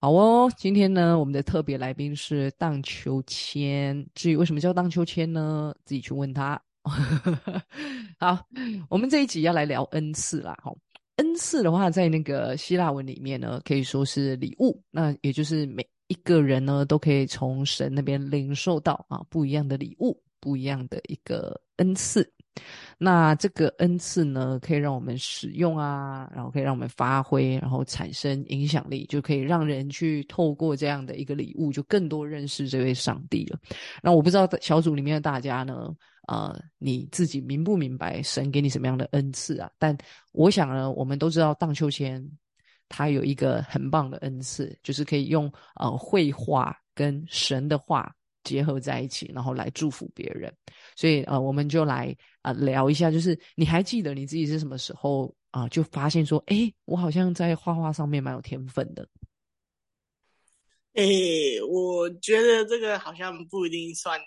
好哦，今天呢，我们的特别来宾是荡秋千。至于为什么叫荡秋千呢？自己去问他。好，我们这一集要来聊恩赐啦。哈，恩赐的话，在那个希腊文里面呢，可以说是礼物。那也就是每一个人呢，都可以从神那边领受到啊不一样的礼物，不一样的一个恩赐。那这个恩赐呢，可以让我们使用啊，然后可以让我们发挥，然后产生影响力，就可以让人去透过这样的一个礼物，就更多认识这位上帝了。那我不知道小组里面的大家呢，呃，你自己明不明白神给你什么样的恩赐啊？但我想呢，我们都知道荡秋千，它有一个很棒的恩赐，就是可以用呃绘画跟神的话。结合在一起，然后来祝福别人，所以呃，我们就来啊聊一下，就是你还记得你自己是什么时候啊，就发现说，哎，我好像在画画上面蛮有天分的。哎，我觉得这个好像不一定算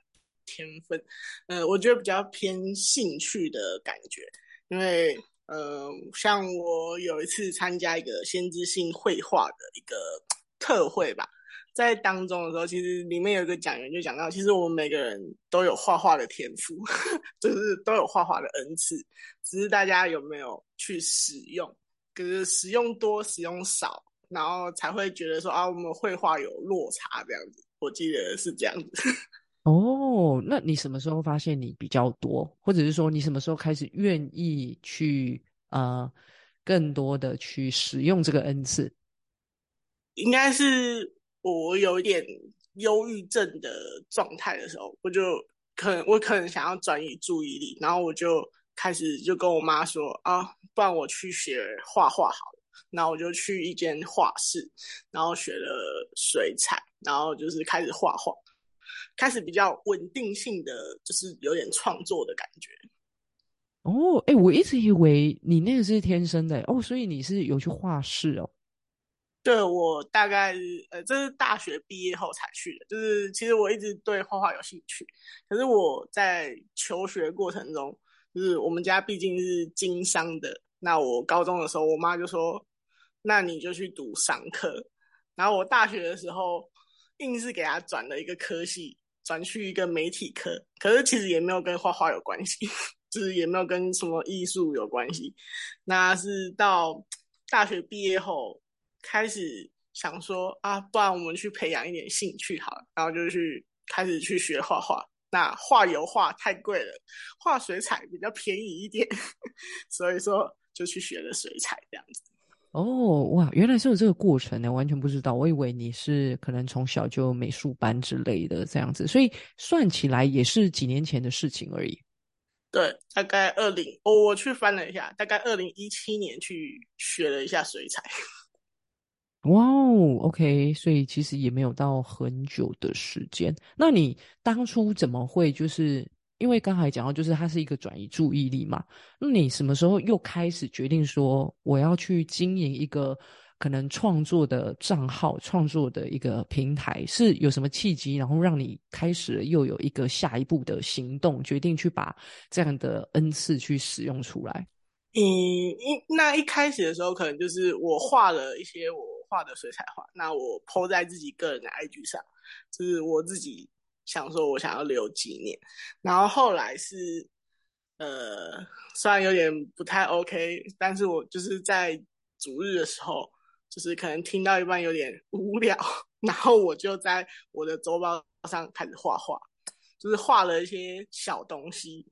天分，呃，我觉得比较偏兴趣的感觉，因为呃，像我有一次参加一个先知性绘画的一个特会吧。在当中的时候，其实里面有一个讲员就讲到，其实我们每个人都有画画的天赋，就是都有画画的恩赐，只是大家有没有去使用，可是使用多使用少，然后才会觉得说啊，我们绘画有落差这样子。我记得是这样子。哦，那你什么时候发现你比较多，或者是说你什么时候开始愿意去呃更多的去使用这个恩赐？应该是。我有一点忧郁症的状态的时候，我就可能我可能想要转移注意力，然后我就开始就跟我妈说啊，不然我去学画画好了。然后我就去一间画室，然后学了水彩，然后就是开始画画，开始比较稳定性的，就是有点创作的感觉。哦，哎，我一直以为你那个是天生的哦，所以你是有去画室哦。对我大概呃，这是大学毕业后才去的。就是其实我一直对画画有兴趣，可是我在求学过程中，就是我们家毕竟是经商的。那我高中的时候，我妈就说：“那你就去读商科。”然后我大学的时候，硬是给他转了一个科系，转去一个媒体科。可是其实也没有跟画画有关系，就是也没有跟什么艺术有关系。那是到大学毕业后。开始想说啊，不然我们去培养一点兴趣好了，然后就去开始去学画画。那画油画太贵了，画水彩比较便宜一点，所以说就去学了水彩这样子。哦，哇，原来是有这个过程呢，完全不知道。我以为你是可能从小就美术班之类的这样子，所以算起来也是几年前的事情而已。对，大概二零，我我去翻了一下，大概二零一七年去学了一下水彩。哇哦，OK，所以其实也没有到很久的时间。那你当初怎么会就是因为刚才讲到，就是它是一个转移注意力嘛？那你什么时候又开始决定说我要去经营一个可能创作的账号、创作的一个平台？是有什么契机，然后让你开始又有一个下一步的行动，决定去把这样的恩赐去使用出来？嗯，一那一开始的时候，可能就是我画了一些我。画的水彩画，那我 PO 在自己个人的 IG 上，就是我自己想说，我想要留纪念。然后后来是，呃，虽然有点不太 OK，但是我就是在主日的时候，就是可能听到一半有点无聊，然后我就在我的周报上开始画画，就是画了一些小东西，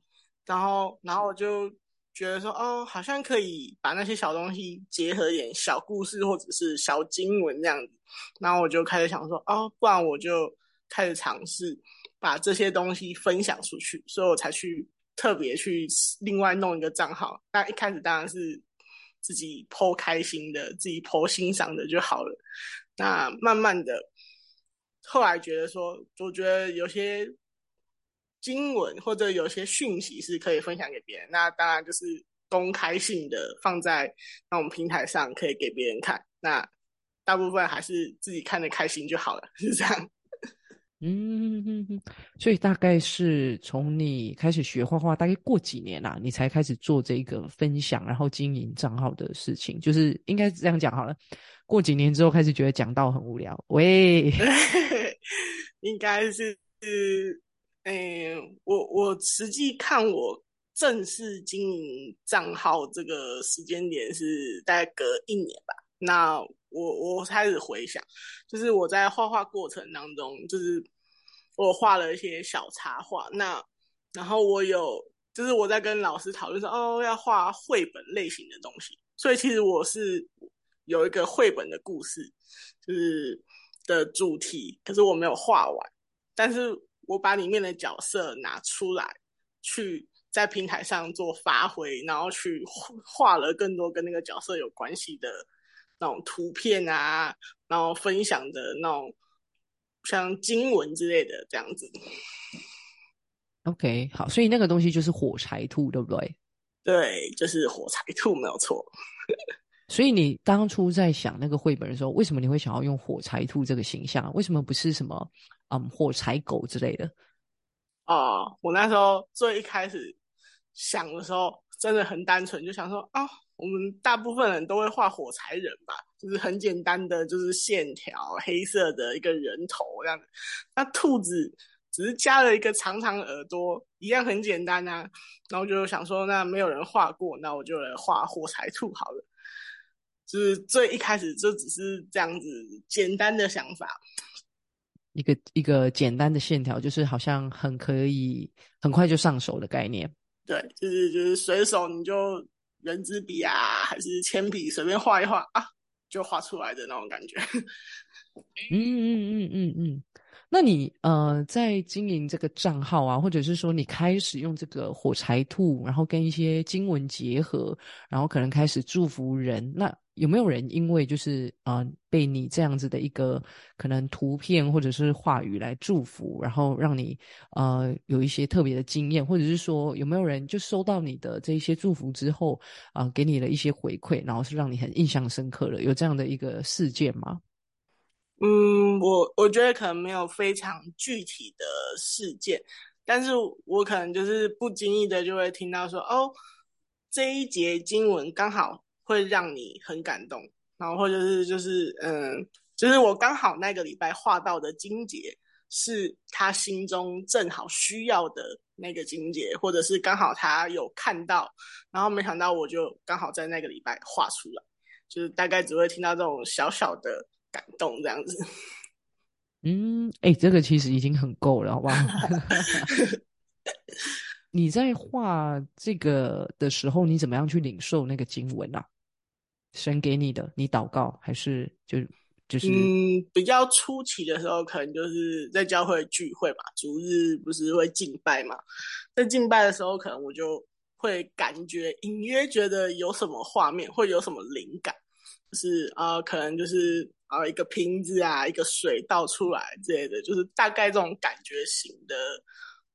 然后，然后我就。觉得说哦，好像可以把那些小东西结合一点小故事或者是小经文这样子，然后我就开始想说哦，不然我就开始尝试把这些东西分享出去，所以我才去特别去另外弄一个账号。那一开始当然是自己剖开心的，自己剖欣赏的就好了。那慢慢的，后来觉得说，我觉得有些。经文或者有些讯息是可以分享给别人，那当然就是公开性的放在那种平台上，可以给别人看。那大部分还是自己看的开心就好了，是这样。嗯，所以大概是从你开始学画画，大概过几年啦，你才开始做这个分享，然后经营账号的事情，就是应该这样讲好了。过几年之后开始觉得讲到很无聊。喂，应该是，嗯，我我实际看我正式经营账号这个时间点是大概隔一年吧。那我我开始回想，就是我在画画过程当中，就是我画了一些小插画。那然后我有，就是我在跟老师讨论说，哦，要画绘本类型的东西。所以其实我是有一个绘本的故事，就是的主题，可是我没有画完。但是我把里面的角色拿出来，去在平台上做发挥，然后去画了更多跟那个角色有关系的那种图片啊，然后分享的那种像经文之类的这样子。OK，好，所以那个东西就是火柴兔，对不对？对，就是火柴兔，没有错。所以你当初在想那个绘本的时候，为什么你会想要用火柴兔这个形象？为什么不是什么嗯火柴狗之类的？哦，我那时候最一开始想的时候，真的很单纯，就想说啊，我们大部分人都会画火柴人吧，就是很简单的，就是线条，黑色的一个人头这样子。那兔子。只是加了一个长长耳朵，一样很简单啊。然后就想说，那没有人画过，那我就来画火柴兔好了。就是最一开始就只是这样子简单的想法，一个一个简单的线条，就是好像很可以很快就上手的概念。对，就是就是随手你就圆珠笔啊，还是铅笔随便画一画啊，就画出来的那种感觉。嗯嗯嗯嗯嗯。那你呃，在经营这个账号啊，或者是说你开始用这个火柴兔，然后跟一些经文结合，然后可能开始祝福人，那有没有人因为就是啊，被你这样子的一个可能图片或者是话语来祝福，然后让你呃有一些特别的经验，或者是说有没有人就收到你的这一些祝福之后啊，给你了一些回馈，然后是让你很印象深刻的，有这样的一个事件吗？嗯，我我觉得可能没有非常具体的事件，但是我可能就是不经意的就会听到说，哦，这一节经文刚好会让你很感动，然后或者是就是嗯，就是我刚好那个礼拜画到的金节是他心中正好需要的那个金节，或者是刚好他有看到，然后没想到我就刚好在那个礼拜画出来，就是大概只会听到这种小小的。感动这样子，嗯，哎，这个其实已经很够了，好不好？你在画这个的时候，你怎么样去领受那个经文啊？神给你的，你祷告还是就就是？嗯，比较初期的时候，可能就是在教会聚会嘛，主日不是会敬拜嘛，在敬拜的时候，可能我就会感觉隐约觉得有什么画面，会有什么灵感，就是啊，可能就是。啊，一个瓶子啊，一个水倒出来之类的，就是大概这种感觉型的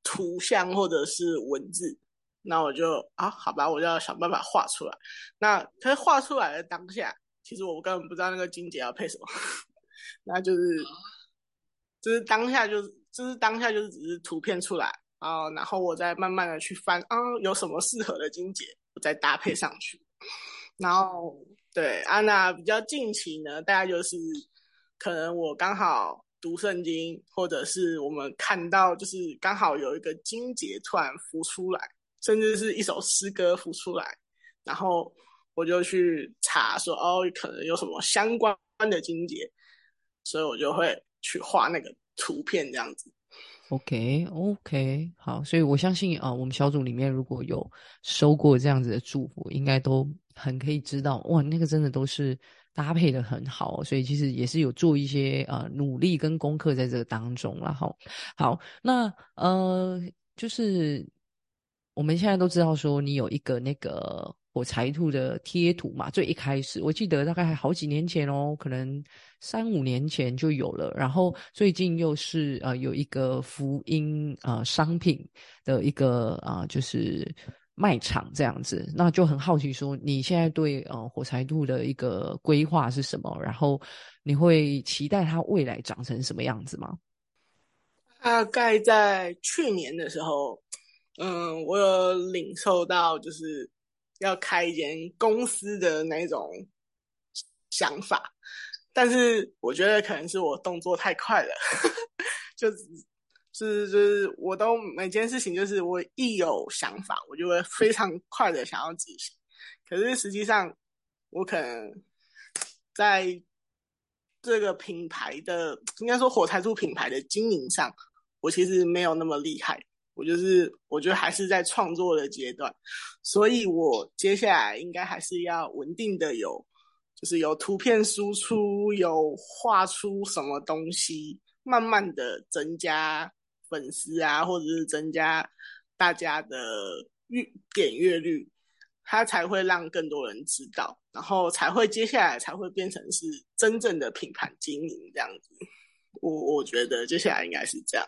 图像或者是文字。那我就啊，好吧，我就要想办法画出来。那可是画出来的当下，其实我根本不知道那个金姐要配什么。那就是，就是当下就是就是当下就是只是图片出来啊，然后我再慢慢的去翻啊，有什么适合的金姐，我再搭配上去，然后。对，安娜比较近期呢，大概就是可能我刚好读圣经，或者是我们看到就是刚好有一个经节突然浮出来，甚至是一首诗歌浮出来，然后我就去查说哦，可能有什么相关的经节，所以我就会去画那个图片这样子。OK，OK，好，所以我相信啊，我们小组里面如果有收过这样子的祝福，应该都。很可以知道哇，那个真的都是搭配的很好，所以其实也是有做一些呃努力跟功课在这个当中了哈。好，那呃就是我们现在都知道说你有一个那个火柴兔的贴图嘛，最一开始我记得大概好几年前哦，可能三五年前就有了，然后最近又是呃有一个福音呃商品的一个啊就是。卖场这样子，那就很好奇，说你现在对呃火柴兔的一个规划是什么？然后你会期待它未来长成什么样子吗？大概在去年的时候，嗯，我有领受到就是要开一间公司的那种想法。但是我觉得可能是我动作太快了，就。是，就是我都每件事情，就是我一有想法，我就会非常快的想要执行。可是实际上，我可能在这个品牌的，应该说火柴兔品牌的经营上，我其实没有那么厉害。我就是，我觉得还是在创作的阶段，所以我接下来应该还是要稳定的有，就是有图片输出，有画出什么东西，慢慢的增加。粉丝啊，或者是增加大家的阅点阅率，它才会让更多人知道，然后才会接下来才会变成是真正的品牌经营这样子。我我觉得接下来应该是这样。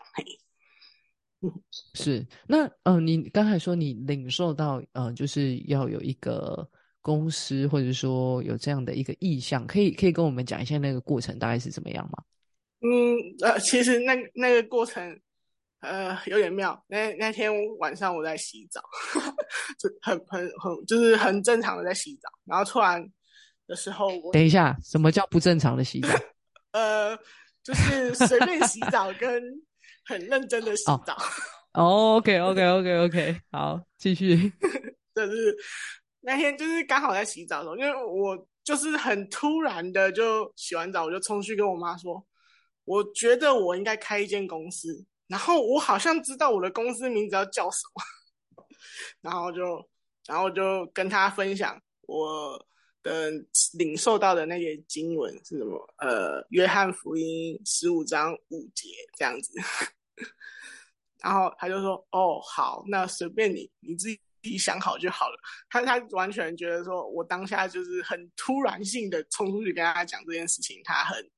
是那呃，你刚才说你领受到呃，就是要有一个公司，或者说有这样的一个意向，可以可以跟我们讲一下那个过程大概是怎么样吗？嗯呃，其实那那个过程。呃，有点妙。那那天晚上我在洗澡，就很很很就是很正常的在洗澡，然后突然的时候，等一下，什么叫不正常的洗澡？呃，就是随便洗澡跟很认真的洗澡。哦，OK OK OK OK，好，继续。就是那天就是刚好在洗澡的时候，因为我就是很突然的就洗完澡，我就冲去跟我妈说，我觉得我应该开一间公司。然后我好像知道我的公司名字要叫什么，然后就，然后就跟他分享我的领受到的那些经文是什么，呃，约翰福音十五章五节这样子，然后他就说，哦，好，那随便你，你自己想好就好了。他他完全觉得说我当下就是很突然性的冲出去跟他讲这件事情，他很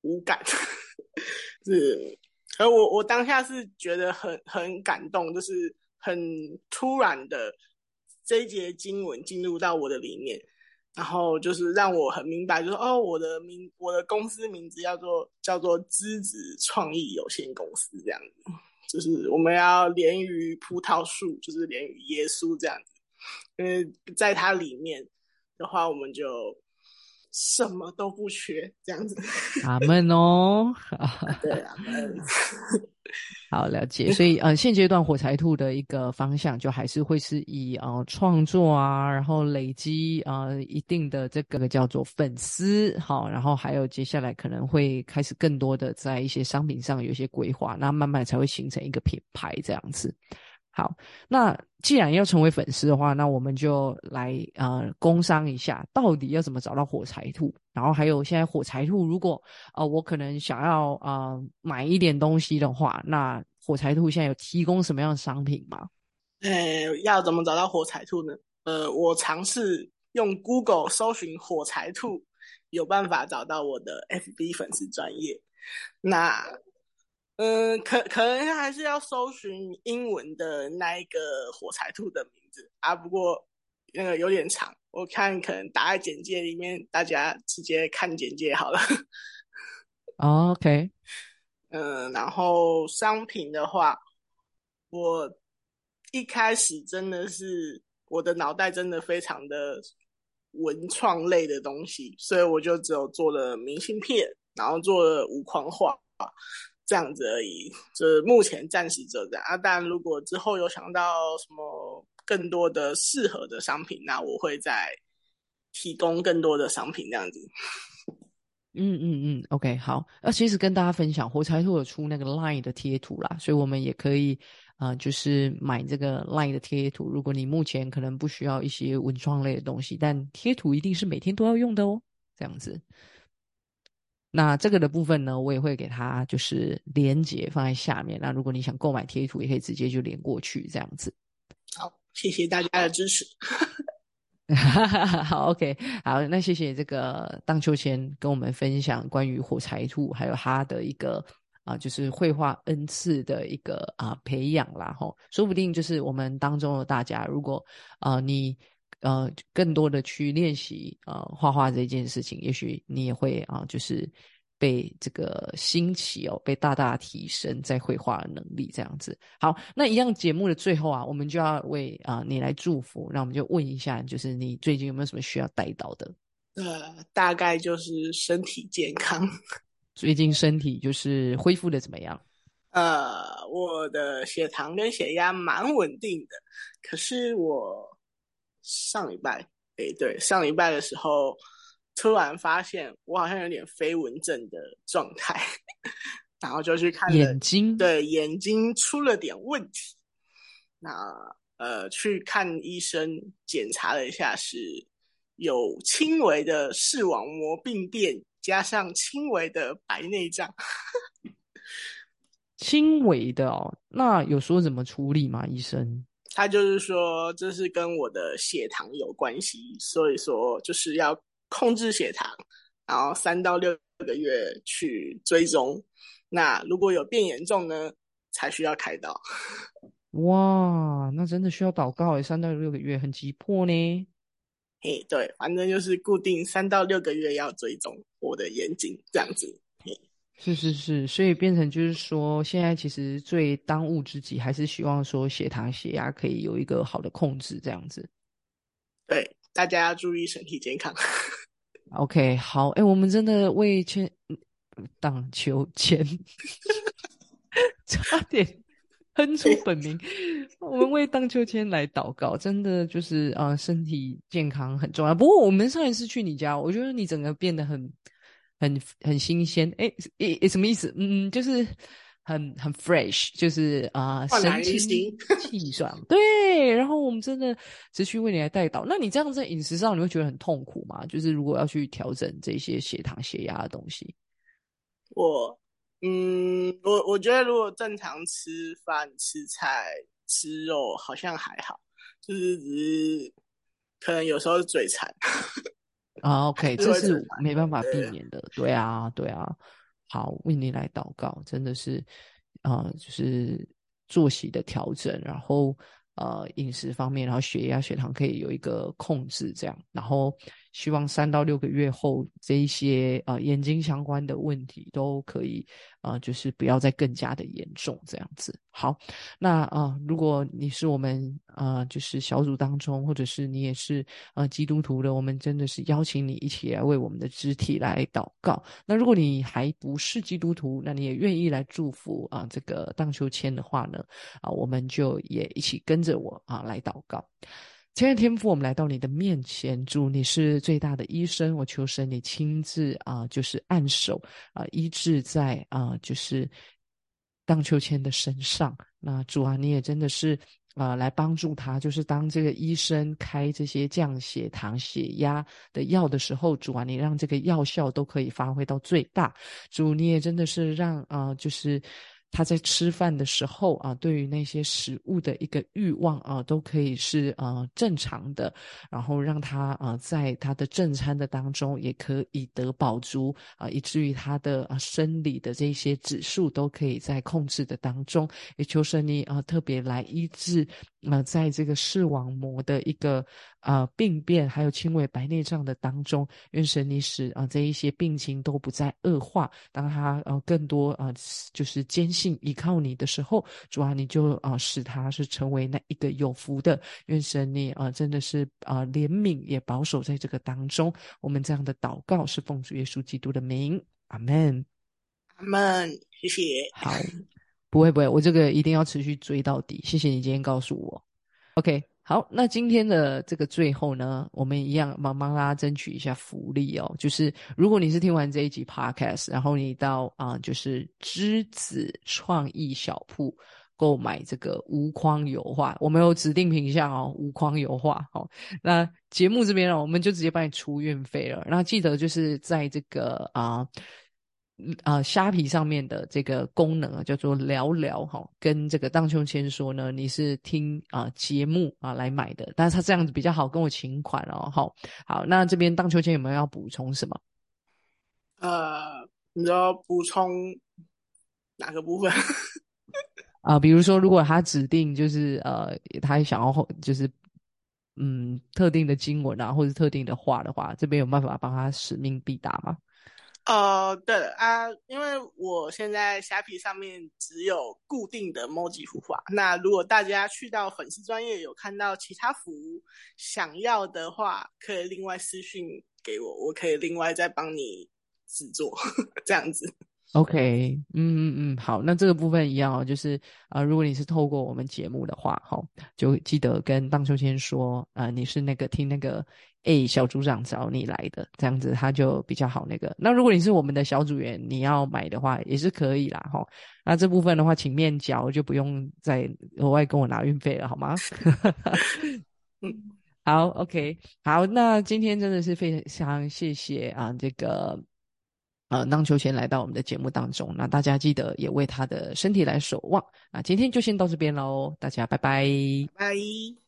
无感，是。而我我当下是觉得很很感动，就是很突然的这一节经文进入到我的里面，然后就是让我很明白，就是哦，我的名我的公司名字叫做叫做知子创意有限公司这样子，就是我们要连于葡萄树，就是连于耶稣这样子，因为在它里面的话，我们就。什么都不缺，这样子。阿门哦。对啊，好了解。所以呃，现阶段火柴兔的一个方向，就还是会是以呃创作啊，然后累积啊一定的这个叫做粉丝，好，然后还有接下来可能会开始更多的在一些商品上有一些规划，那慢慢才会形成一个品牌这样子。好，那既然要成为粉丝的话，那我们就来呃工商一下，到底要怎么找到火柴兔？然后还有现在火柴兔，如果呃我可能想要呃买一点东西的话，那火柴兔现在有提供什么样的商品吗？呃，要怎么找到火柴兔呢？呃，我尝试用 Google 搜寻火柴兔，有办法找到我的 FB 粉丝专业。那嗯，可可能还是要搜寻英文的那一个火柴兔的名字啊，不过那个有点长，我看可能打在简介里面，大家直接看简介好了。OK，嗯，然后商品的话，我一开始真的是我的脑袋真的非常的文创类的东西，所以我就只有做了明信片，然后做了无框画。这样子而已，就是目前暂时就这样啊。但如果之后有想到什么更多的适合的商品，那我会再提供更多的商品这样子。嗯嗯嗯，OK，好。那其实跟大家分享，火柴兔有出那个 Line 的贴图啦，所以我们也可以啊，就是买这个 Line 的贴图。如果你目前可能不需要一些文创类的东西，但贴图一定是每天都要用的哦，这样子。那这个的部分呢，我也会给他就是连接放在下面。那如果你想购买贴图，也可以直接就连过去这样子。好，谢谢大家的支持。好，OK，好，那谢谢这个荡秋千跟我们分享关于火柴兔还有他的一个啊，就是绘画恩赐的一个啊培养啦。吼，说不定就是我们当中的大家，如果啊你。呃，更多的去练习呃画画这件事情，也许你也会啊，就是被这个兴起哦，被大大提升在绘画的能力这样子。好，那一样节目的最后啊，我们就要为啊你来祝福。那我们就问一下，就是你最近有没有什么需要带到的？呃，大概就是身体健康。最近身体就是恢复的怎么样？呃，我的血糖跟血压蛮稳定的，可是我上礼拜，诶，对，上礼拜的时候突然发现我好像有点飞蚊症的状态，然后就去看眼睛，对，眼睛出了点问题。那呃，去看医生检查了一下，是有轻微的视网膜病变。加上轻微的白内障，轻微的哦，那有说怎么处理吗？医生，他就是说这是跟我的血糖有关系，所以说就是要控制血糖，然后三到六个月去追踪。那如果有变严重呢，才需要开刀。哇，那真的需要祷告诶，三到六个月很急迫呢。嘿，对，反正就是固定三到六个月要追踪我的眼睛这样子。嘿，是是是，所以变成就是说，现在其实最当务之急还是希望说血糖、血压可以有一个好的控制，这样子。对，大家要注意身体健康。OK，好，哎，我们真的为千荡秋千 差点。喷出本名，我们为荡秋千来祷告，真的就是啊，身体健康很重要。不过我们上一次去你家，我觉得你整个变得很、很、很新鲜。哎，诶，什么意思？嗯，就是很、很 fresh，就是啊，神清 气爽。对，然后我们真的持续为你来带导。那你这样在饮食上，你会觉得很痛苦吗？就是如果要去调整这些血糖、血压的东西，我。嗯，我我觉得如果正常吃饭、吃菜、吃肉，好像还好，就是只是可能有时候嘴馋。啊，OK，这是没办法避免的。对啊，对啊。好，为你来祷告，真的是啊，就是作息的调整，然后。呃，饮食方面，然后血压、血糖可以有一个控制，这样，然后希望三到六个月后，这一些呃眼睛相关的问题都可以。啊，就是不要再更加的严重这样子。好，那啊，如果你是我们啊，就是小组当中，或者是你也是呃基督徒的，我们真的是邀请你一起来为我们的肢体来祷告。那如果你还不是基督徒，那你也愿意来祝福啊这个荡秋千的话呢，啊，我们就也一起跟着我啊来祷告。亲爱的天父，我们来到你的面前，主你是最大的医生，我求神你亲自啊，就是按手啊医治在啊就是荡秋千的身上。那主啊，你也真的是啊来帮助他，就是当这个医生开这些降血糖、血压的药的时候，主啊，你让这个药效都可以发挥到最大。主你也真的是让啊就是。他在吃饭的时候啊，对于那些食物的一个欲望啊，都可以是啊正常的，然后让他啊在他的正餐的当中也可以得饱足啊，以至于他的啊生理的这些指数都可以在控制的当中。也求神你啊特别来医治啊，在这个视网膜的一个。啊，病变还有轻微白内障的当中，愿神你使啊这一些病情都不再恶化。当他呃更多啊就是坚信依靠你的时候，主啊你就啊使他是成为那一个有福的。愿神你啊真的是啊怜悯也保守在这个当中。我们这样的祷告是奉主耶稣基督的名，阿门，阿门。谢谢。好，不会不会，我这个一定要持续追到底。谢谢你今天告诉我。OK。好，那今天的这个最后呢，我们一样帮帮大家争取一下福利哦。就是如果你是听完这一集 Podcast，然后你到啊，就是栀子创意小铺购买这个无框油画，我们有指定品相哦，无框油画哦。那节目这边呢，我们就直接帮你出运费了。那记得就是在这个啊。啊，虾皮上面的这个功能啊，叫做聊聊哈，跟这个荡秋千说呢，你是听啊节目啊来买的，但是他这样子比较好跟我请款哦，好，好，那这边荡秋千有没有要补充什么？呃，你要补充哪个部分？啊，比如说，如果他指定就是呃，他想要就是嗯特定的经文啊，或者特定的话的话，这边有办法帮他使命必达吗？呃，对了啊，因为我现在虾皮上面只有固定的 emoji 图画，那如果大家去到粉丝专业有看到其他服务想要的话，可以另外私信给我，我可以另外再帮你制作 这样子。OK，嗯嗯嗯，好，那这个部分一样哦，就是啊、如果你是透过我们节目的话，哈、就记得跟荡秋千说，啊、你是那个听那个 A 小组长找你来的，这样子他就比较好那个。那如果你是我们的小组员，你要买的话也是可以啦，哈、那这部分的话，请面交就不用再额外跟我拿运费了，好吗？嗯，好，OK，好，那今天真的是非常谢谢啊，这个呃，荡秋千来到我们的节目当中，那大家记得也为他的身体来守望。那今天就先到这边喽，大家拜拜。拜。